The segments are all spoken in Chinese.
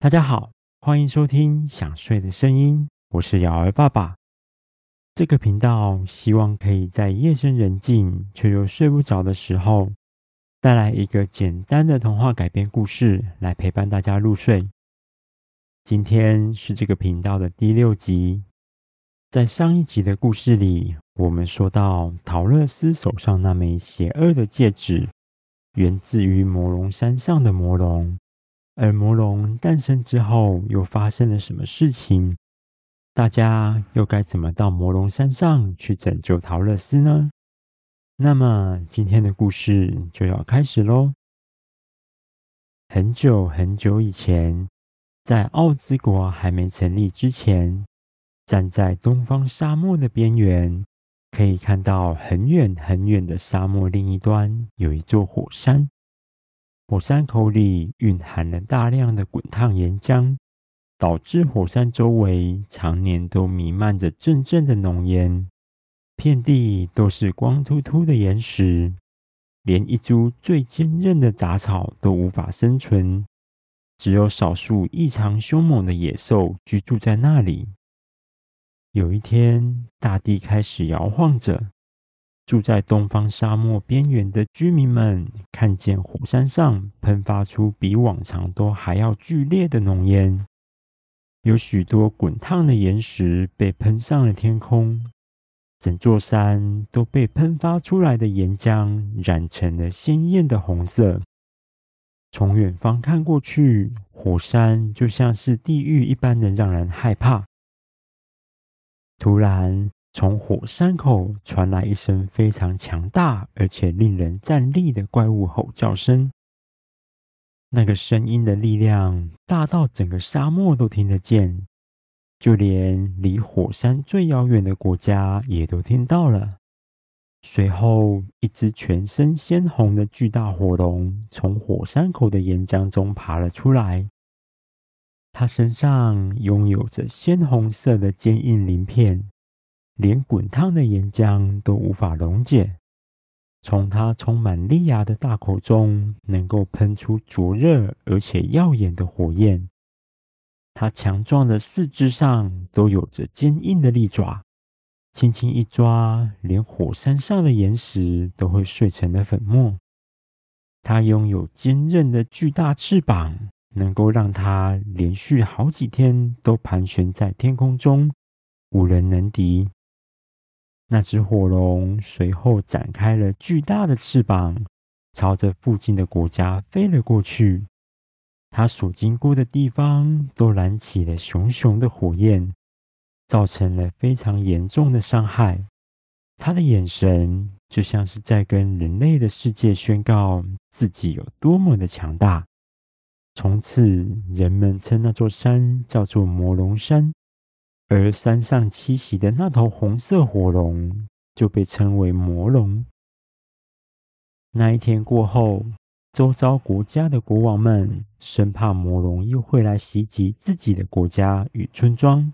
大家好，欢迎收听《想睡的声音》，我是瑶儿爸爸。这个频道希望可以在夜深人静却又睡不着的时候，带来一个简单的童话改编故事来陪伴大家入睡。今天是这个频道的第六集。在上一集的故事里，我们说到桃乐丝手上那枚邪恶的戒指，源自于魔龙山上的魔龙。而魔龙诞生之后，又发生了什么事情？大家又该怎么到魔龙山上去拯救桃乐丝呢？那么今天的故事就要开始喽。很久很久以前，在奥兹国还没成立之前，站在东方沙漠的边缘，可以看到很远很远的沙漠另一端有一座火山。火山口里蕴含了大量的滚烫岩浆，导致火山周围常年都弥漫着阵阵的浓烟，遍地都是光秃秃的岩石，连一株最坚韧的杂草都无法生存，只有少数异常凶猛的野兽居住在那里。有一天，大地开始摇晃着。住在东方沙漠边缘的居民们看见火山上喷发出比往常都还要剧烈的浓烟，有许多滚烫的岩石被喷上了天空，整座山都被喷发出来的岩浆染成了鲜艳的红色。从远方看过去，火山就像是地狱一般的让人害怕。突然，从火山口传来一声非常强大而且令人战栗的怪物吼叫声。那个声音的力量大到整个沙漠都听得见，就连离火山最遥远的国家也都听到了。随后，一只全身鲜红的巨大火龙从火山口的岩浆中爬了出来。它身上拥有着鲜红色的坚硬鳞片。连滚烫的岩浆都无法溶解，从它充满利牙的大口中，能够喷出灼热而且耀眼的火焰。它强壮的四肢上都有着坚硬的利爪，轻轻一抓，连火山上的岩石都会碎成了粉末。它拥有坚韧的巨大翅膀，能够让它连续好几天都盘旋在天空中，无人能敌。那只火龙随后展开了巨大的翅膀，朝着附近的国家飞了过去。它所经过的地方都燃起了熊熊的火焰，造成了非常严重的伤害。它的眼神就像是在跟人类的世界宣告自己有多么的强大。从此，人们称那座山叫做魔龙山。而山上栖息的那头红色火龙就被称为魔龙。那一天过后，周遭国家的国王们生怕魔龙又会来袭击自己的国家与村庄，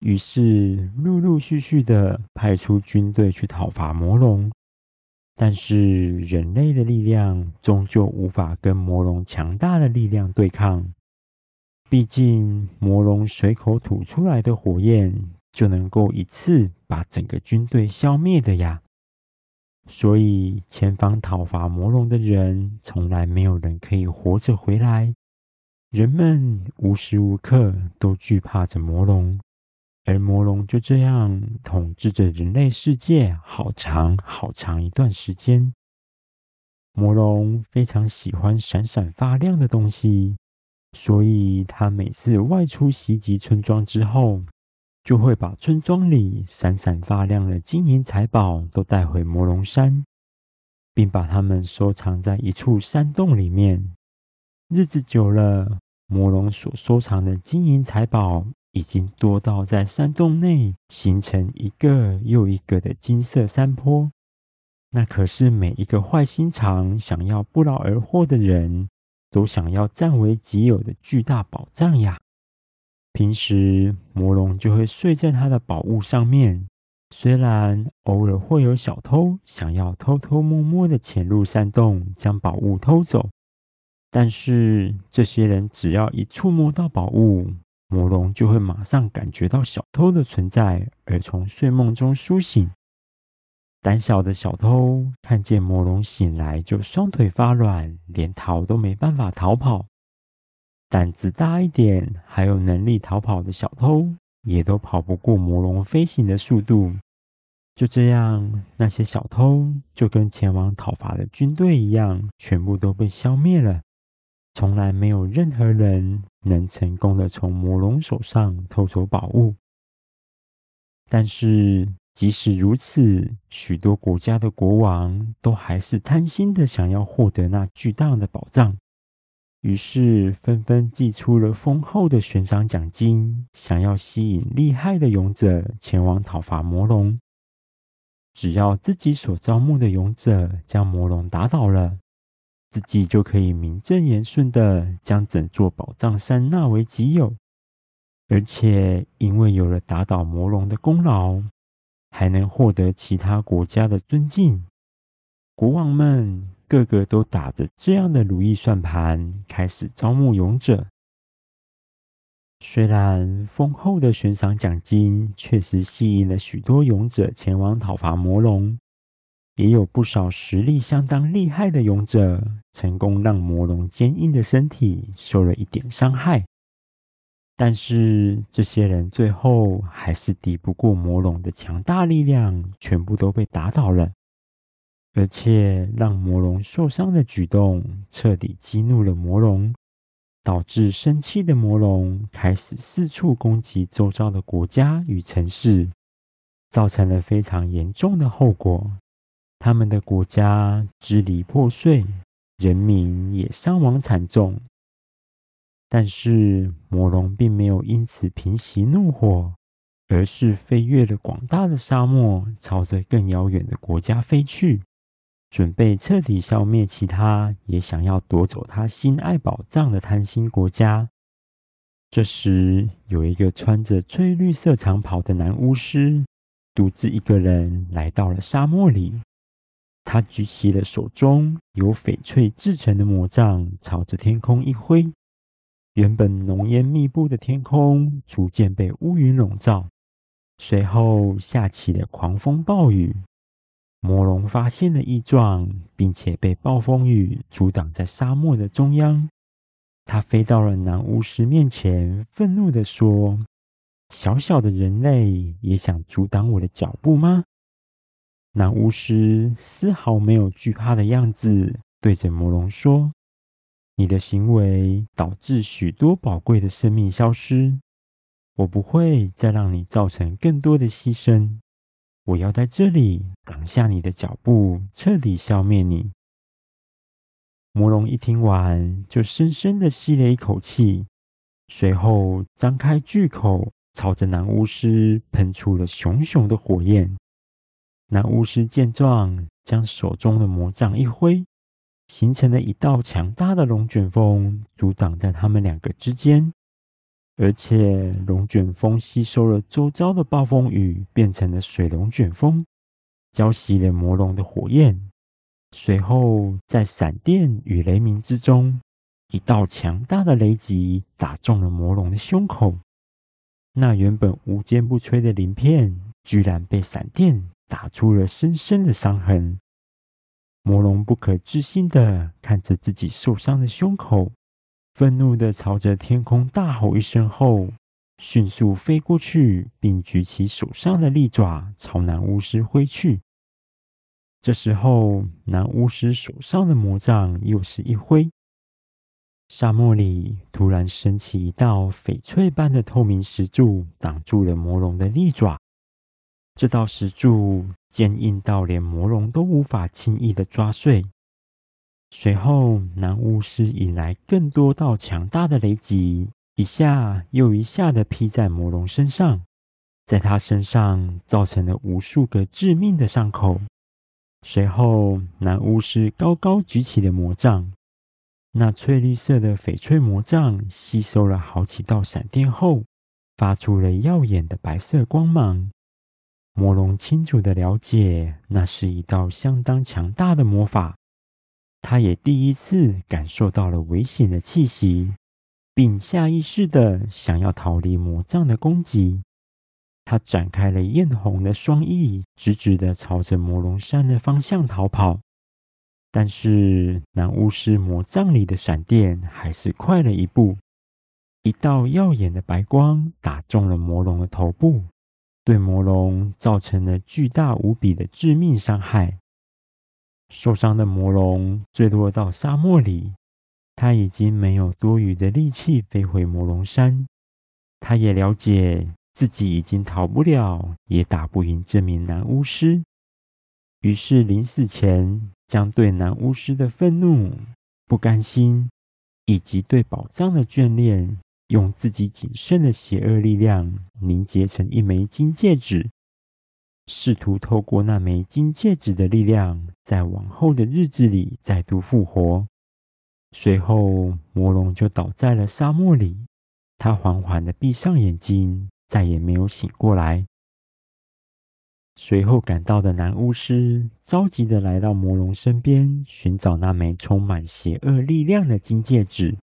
于是陆陆续续的派出军队去讨伐魔龙。但是人类的力量终究无法跟魔龙强大的力量对抗。毕竟，魔龙随口吐出来的火焰就能够一次把整个军队消灭的呀。所以，前方讨伐魔龙的人，从来没有人可以活着回来。人们无时无刻都惧怕着魔龙，而魔龙就这样统治着人类世界好长好长一段时间。魔龙非常喜欢闪闪发亮的东西。所以，他每次外出袭击村庄之后，就会把村庄里闪闪发亮的金银财宝都带回魔龙山，并把它们收藏在一处山洞里面。日子久了，魔龙所收藏的金银财宝已经多到在山洞内形成一个又一个的金色山坡。那可是每一个坏心肠想要不劳而获的人。都想要占为己有的巨大宝藏呀！平时魔龙就会睡在他的宝物上面，虽然偶尔会有小偷想要偷偷摸摸的潜入山洞将宝物偷走，但是这些人只要一触摸到宝物，魔龙就会马上感觉到小偷的存在，而从睡梦中苏醒。胆小的小偷看见魔龙醒来，就双腿发软，连逃都没办法逃跑。胆子大一点，还有能力逃跑的小偷，也都跑不过魔龙飞行的速度。就这样，那些小偷就跟前往讨伐的军队一样，全部都被消灭了。从来没有任何人能成功的从魔龙手上偷走宝物。但是，即使如此，许多国家的国王都还是贪心的想要获得那巨大的宝藏。于是，纷纷寄出了丰厚的悬赏奖金，想要吸引厉害的勇者前往讨伐魔龙。只要自己所招募的勇者将魔龙打倒了，自己就可以名正言顺的将整座宝藏山纳为己有。而且，因为有了打倒魔龙的功劳，还能获得其他国家的尊敬，国王们。个个都打着这样的如意算盘，开始招募勇者。虽然丰厚的悬赏奖金确实吸引了许多勇者前往讨伐魔龙，也有不少实力相当厉害的勇者成功让魔龙坚硬的身体受了一点伤害。但是这些人最后还是抵不过魔龙的强大力量，全部都被打倒了。而且让魔龙受伤的举动彻底激怒了魔龙，导致生气的魔龙开始四处攻击周遭的国家与城市，造成了非常严重的后果。他们的国家支离破碎，人民也伤亡惨重。但是魔龙并没有因此平息怒火，而是飞越了广大的沙漠，朝着更遥远的国家飞去。准备彻底消灭其他也想要夺走他心爱宝藏的贪心国家。这时，有一个穿着翠绿色长袍的男巫师，独自一个人来到了沙漠里。他举起了手中由翡翠制成的魔杖，朝着天空一挥，原本浓烟密布的天空逐渐被乌云笼罩，随后下起了狂风暴雨。魔龙发现了异状，并且被暴风雨阻挡在沙漠的中央。他飞到了男巫师面前，愤怒地说：“小小的人类也想阻挡我的脚步吗？”男巫师丝毫没有惧怕的样子，对着魔龙说：“你的行为导致许多宝贵的生命消失，我不会再让你造成更多的牺牲。”我要在这里挡下你的脚步，彻底消灭你。魔龙一听完，就深深的吸了一口气，随后张开巨口，朝着男巫师喷出了熊熊的火焰。男巫师见状，将手中的魔杖一挥，形成了一道强大的龙卷风，阻挡在他们两个之间。而且，龙卷风吸收了周遭的暴风雨，变成了水龙卷风，浇熄了魔龙的火焰。随后，在闪电与雷鸣之中，一道强大的雷击打中了魔龙的胸口。那原本无坚不摧的鳞片，居然被闪电打出了深深的伤痕。魔龙不可置信地看着自己受伤的胸口。愤怒地朝着天空大吼一声后，迅速飞过去，并举起手上的利爪朝男巫师挥去。这时候，男巫师手上的魔杖又是一挥，沙漠里突然升起一道翡翠般的透明石柱，挡住了魔龙的利爪。这道石柱坚硬到连魔龙都无法轻易的抓碎。随后，男巫师引来更多道强大的雷击，一下又一下的劈在魔龙身上，在他身上造成了无数个致命的伤口。随后，男巫师高高举起了魔杖，那翠绿色的翡翠魔杖吸收了好几道闪电后，发出了耀眼的白色光芒。魔龙清楚的了解，那是一道相当强大的魔法。他也第一次感受到了危险的气息，并下意识的想要逃离魔杖的攻击。他展开了艳红的双翼，直直的朝着魔龙山的方向逃跑。但是男巫师魔杖里的闪电还是快了一步，一道耀眼的白光打中了魔龙的头部，对魔龙造成了巨大无比的致命伤害。受伤的魔龙坠落到沙漠里，他已经没有多余的力气飞回魔龙山。他也了解自己已经逃不了，也打不赢这名男巫师，于是临死前，将对男巫师的愤怒、不甘心，以及对宝藏的眷恋，用自己仅剩的邪恶力量凝结成一枚金戒指，试图透过那枚金戒指的力量，在往后的日子里再度复活。随后，魔龙就倒在了沙漠里，他缓缓地闭上眼睛，再也没有醒过来。随后赶到的男巫师着急地来到魔龙身边，寻找那枚充满邪恶力量的金戒指，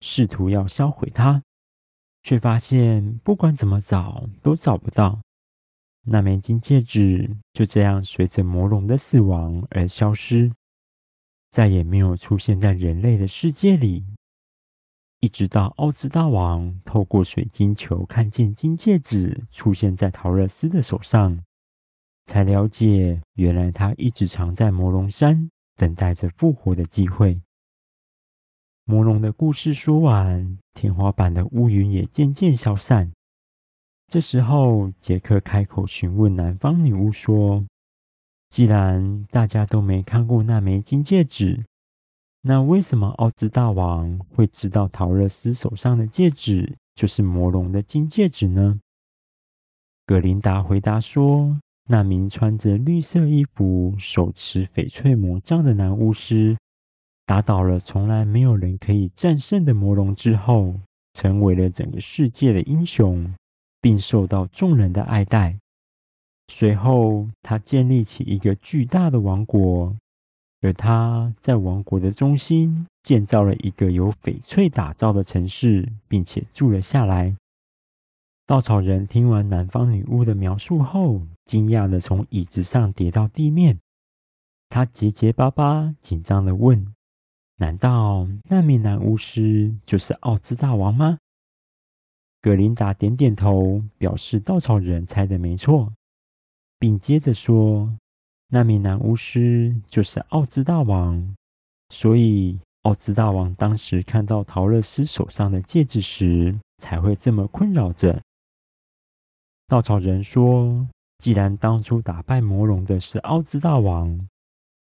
试图要销毁它，却发现不管怎么找都找不到。那枚金戒指就这样随着魔龙的死亡而消失，再也没有出现在人类的世界里。一直到奥兹大王透过水晶球看见金戒指出现在桃乐丝的手上。才了解，原来他一直藏在魔龙山，等待着复活的机会。魔龙的故事说完，天花板的乌云也渐渐消散。这时候，杰克开口询问南方女巫说：“既然大家都没看过那枚金戒指，那为什么奥兹大王会知道桃乐丝手上的戒指就是魔龙的金戒指呢？”葛琳达回答说。那名穿着绿色衣服、手持翡翠魔杖的男巫师，打倒了从来没有人可以战胜的魔龙之后，成为了整个世界的英雄，并受到众人的爱戴。随后，他建立起一个巨大的王国，而他在王国的中心建造了一个由翡翠打造的城市，并且住了下来。稻草人听完南方女巫的描述后，惊讶地从椅子上跌到地面。他结结巴巴、紧张地问：“难道那名男巫师就是奥兹大王吗？”格琳达点点头，表示稻草人猜的没错，并接着说：“那名男巫师就是奥兹大王，所以奥兹大王当时看到桃乐丝手上的戒指时，才会这么困扰着。”稻草人说：“既然当初打败魔龙的是奥兹大王，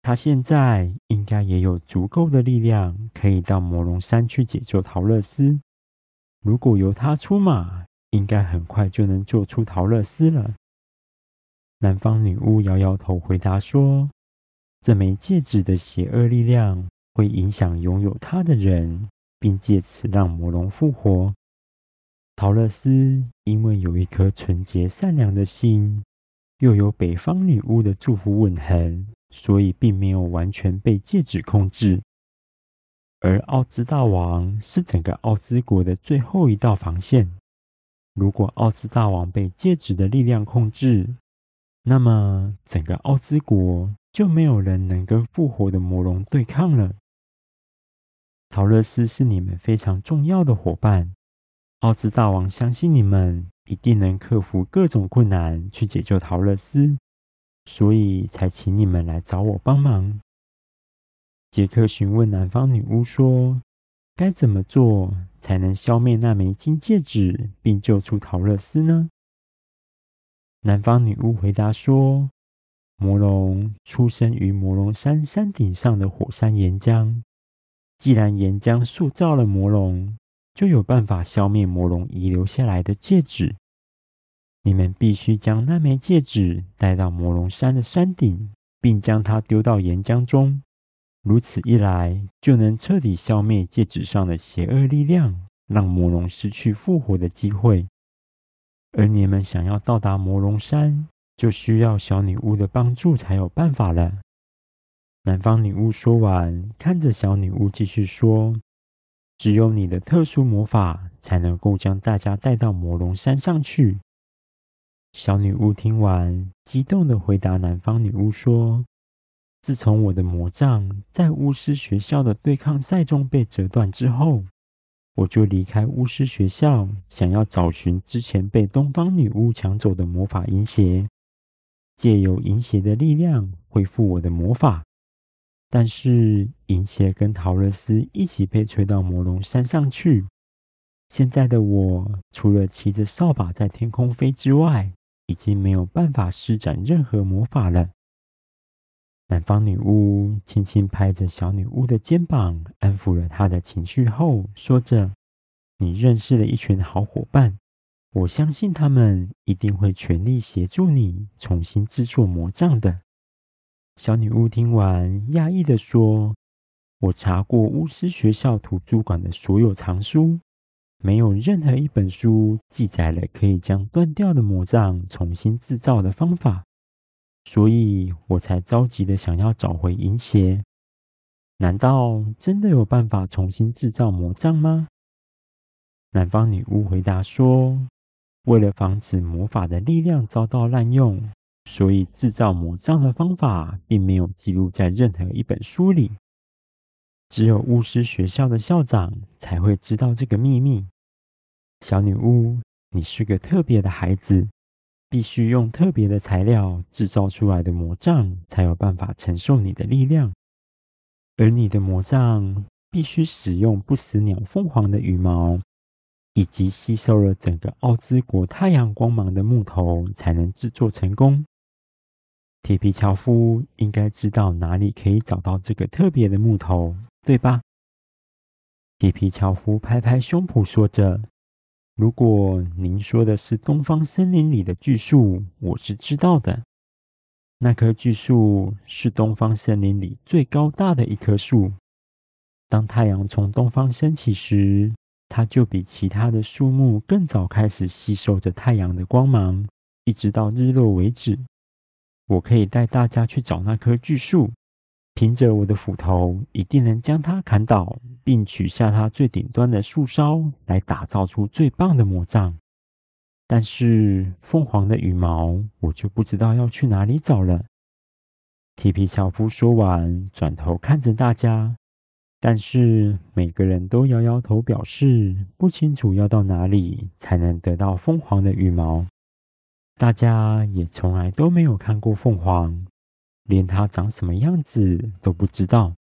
他现在应该也有足够的力量，可以到魔龙山去解救桃乐丝。如果由他出马，应该很快就能救出桃乐丝了。”南方女巫摇摇头，回答说：“这枚戒指的邪恶力量会影响拥有它的人，并借此让魔龙复活。”桃乐丝因为有一颗纯洁善良的心，又有北方女巫的祝福吻痕，所以并没有完全被戒指控制。而奥兹大王是整个奥兹国的最后一道防线。如果奥兹大王被戒指的力量控制，那么整个奥兹国就没有人能跟复活的魔龙对抗了。桃乐丝是你们非常重要的伙伴。奥兹大王相信你们一定能克服各种困难去解救桃乐丝，所以才请你们来找我帮忙。杰克询问南方女巫说：“该怎么做才能消灭那枚金戒指，并救出桃乐丝呢？”南方女巫回答说：“魔龙出生于魔龙山山顶上的火山岩浆，既然岩浆塑造了魔龙。”就有办法消灭魔龙遗留下来的戒指。你们必须将那枚戒指带到魔龙山的山顶，并将它丢到岩浆中。如此一来，就能彻底消灭戒指上的邪恶力量，让魔龙失去复活的机会。而你们想要到达魔龙山，就需要小女巫的帮助才有办法了。南方女巫说完，看着小女巫继续说：“只有你的特殊魔法才能够将大家带到魔龙山上去。”小女巫听完，激动地回答南方女巫说：“自从我的魔杖在巫师学校的对抗赛中被折断之后，我就离开巫师学校，想要找寻之前被东方女巫抢走的魔法银鞋，借由银鞋的力量恢复我的魔法。”但是银鞋跟桃乐丝一起被吹到魔龙山上去。现在的我，除了骑着扫把在天空飞之外，已经没有办法施展任何魔法了。南方女巫轻轻拍着小女巫的肩膀，安抚了她的情绪后，说着：“你认识了一群好伙伴，我相信他们一定会全力协助你重新制作魔杖的。”小女巫听完，讶异地说：“我查过巫师学校图书馆的所有藏书，没有任何一本书记载了可以将断掉的魔杖重新制造的方法，所以我才着急的想要找回银鞋。难道真的有办法重新制造魔杖吗？”南方女巫回答说：“为了防止魔法的力量遭到滥用。”所以，制造魔杖的方法并没有记录在任何一本书里，只有巫师学校的校长才会知道这个秘密。小女巫，你是个特别的孩子，必须用特别的材料制造出来的魔杖才有办法承受你的力量，而你的魔杖必须使用不死鸟凤凰的羽毛，以及吸收了整个奥兹国太阳光芒的木头才能制作成功。铁皮樵夫应该知道哪里可以找到这个特别的木头，对吧？铁皮樵夫拍拍胸脯说着：“如果您说的是东方森林里的巨树，我是知道的。那棵巨树是东方森林里最高大的一棵树。当太阳从东方升起时，它就比其他的树木更早开始吸收着太阳的光芒，一直到日落为止。”我可以带大家去找那棵巨树，凭着我的斧头，一定能将它砍倒，并取下它最顶端的树梢，来打造出最棒的魔杖。但是凤凰的羽毛，我就不知道要去哪里找了。铁皮樵夫说完，转头看着大家，但是每个人都摇摇头，表示不清楚要到哪里才能得到凤凰的羽毛。大家也从来都没有看过凤凰，连它长什么样子都不知道。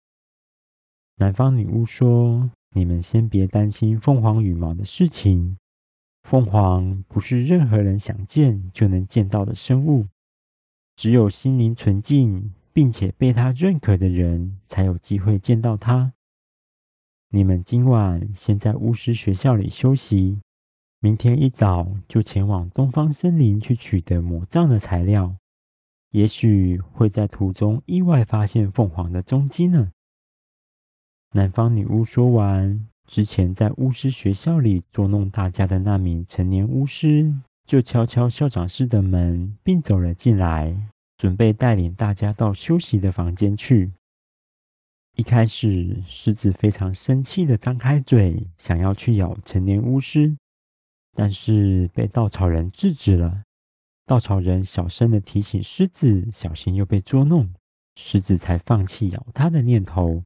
南方女巫说：“你们先别担心凤凰羽毛的事情，凤凰不是任何人想见就能见到的生物，只有心灵纯净并且被它认可的人才有机会见到它。你们今晚先在巫师学校里休息。”明天一早就前往东方森林去取得魔杖的材料，也许会在途中意外发现凤凰的踪迹呢。南方女巫说完，之前在巫师学校里捉弄大家的那名成年巫师，就敲敲校长室的门，并走了进来，准备带领大家到休息的房间去。一开始，狮子非常生气的张开嘴，想要去咬成年巫师。但是被稻草人制止了。稻草人小声的提醒狮子，小心又被捉弄，狮子才放弃咬他的念头。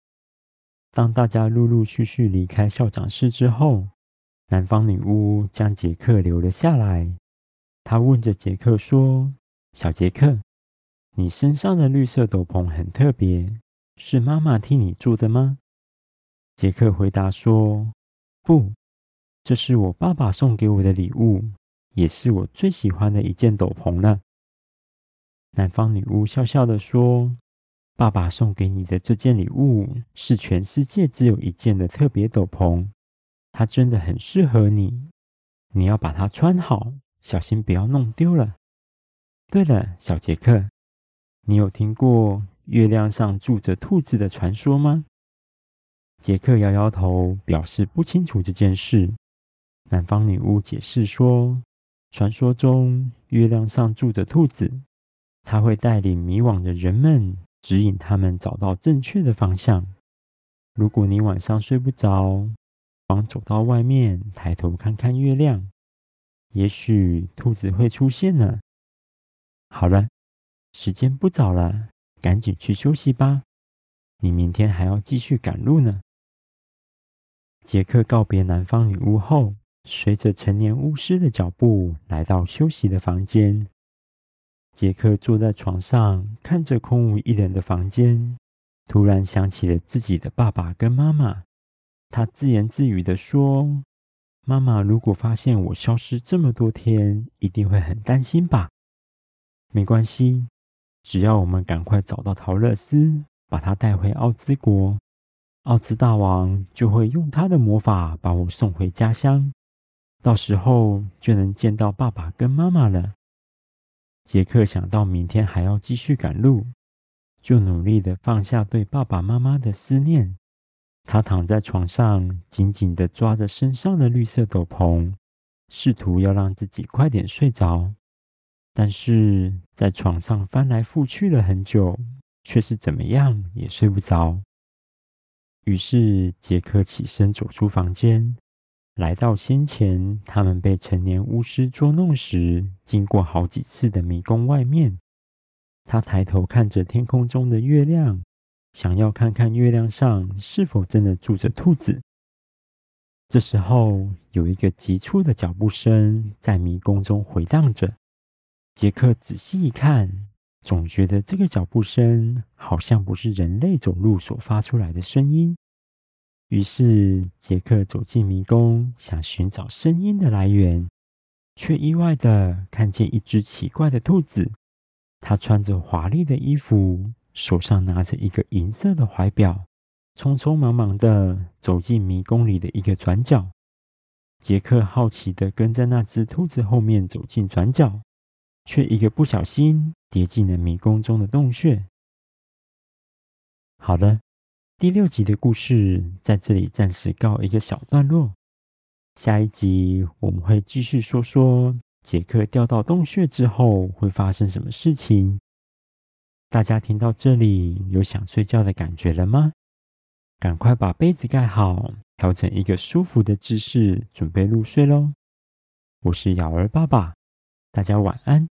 当大家陆陆续续离开校长室之后，南方女巫将杰克留了下来。她问着杰克说：“小杰克，你身上的绿色斗篷很特别，是妈妈替你做的吗？”杰克回答说：“不。”这是我爸爸送给我的礼物，也是我最喜欢的一件斗篷了。南方女巫笑笑地说：“爸爸送给你的这件礼物是全世界只有一件的特别斗篷，它真的很适合你。你要把它穿好，小心不要弄丢了。对了，小杰克，你有听过月亮上住着兔子的传说吗？”杰克摇摇头，表示不清楚这件事。南方女巫解释说：“传说中，月亮上住着兔子，它会带领迷惘的人们指引他们找到正确的方向。如果你晚上睡不着，光走到外面，抬头看看月亮，也许兔子会出现呢。好了，时间不早了，赶紧去休息吧。你明天还要继续赶路呢。杰克告别南方女巫后，随着成年巫师的脚步来到休息的房间。杰克坐在床上，看着空无一人的房间，突然想起了自己的爸爸跟妈妈。他自言自语地说：“妈妈如果发现我消失这么多天，一定会很担心吧？没关系，只要我们赶快找到桃乐丝，把她带回奥兹国，奥兹大王就会用他的魔法把我送回家乡，到时候就能见到爸爸跟妈妈了。”杰克想到明天还要继续赶路，就努力的放下对爸爸妈妈的思念。他躺在床上，紧紧地抓着身上的绿色斗篷，试图要让自己快点睡着。但是在床上翻来覆去了很久，却是怎么样也睡不着。于是杰克起身走出房间，来到先前他们被成年巫师捉弄时经过好几次的迷宫外面。他抬头看着天空中的月亮。想要看看月亮上是否真的住着兔子。这时候，有一个急促的脚步声在迷宫中回荡着。杰克仔细一看，总觉得这个脚步声好像不是人类走路所发出来的声音。于是，杰克走进迷宫，想寻找声音的来源，却意外的看见一只奇怪的兔子。它穿着华丽的衣服。手上拿着一个银色的怀表，匆匆忙忙的走进迷宫里的一个转角。杰克好奇的跟在那只兔子后面走进转角，却一个不小心跌进了迷宫中的洞穴。好了，第六集的故事在这里暂时告一个小段落。下一集我们会继续说说杰克掉到洞穴之后会发生什么事情。大家听到这里有想睡觉的感觉了吗？赶快把被子盖好，调整一个舒服的姿势，准备入睡喽。我是尧儿爸爸，大家晚安。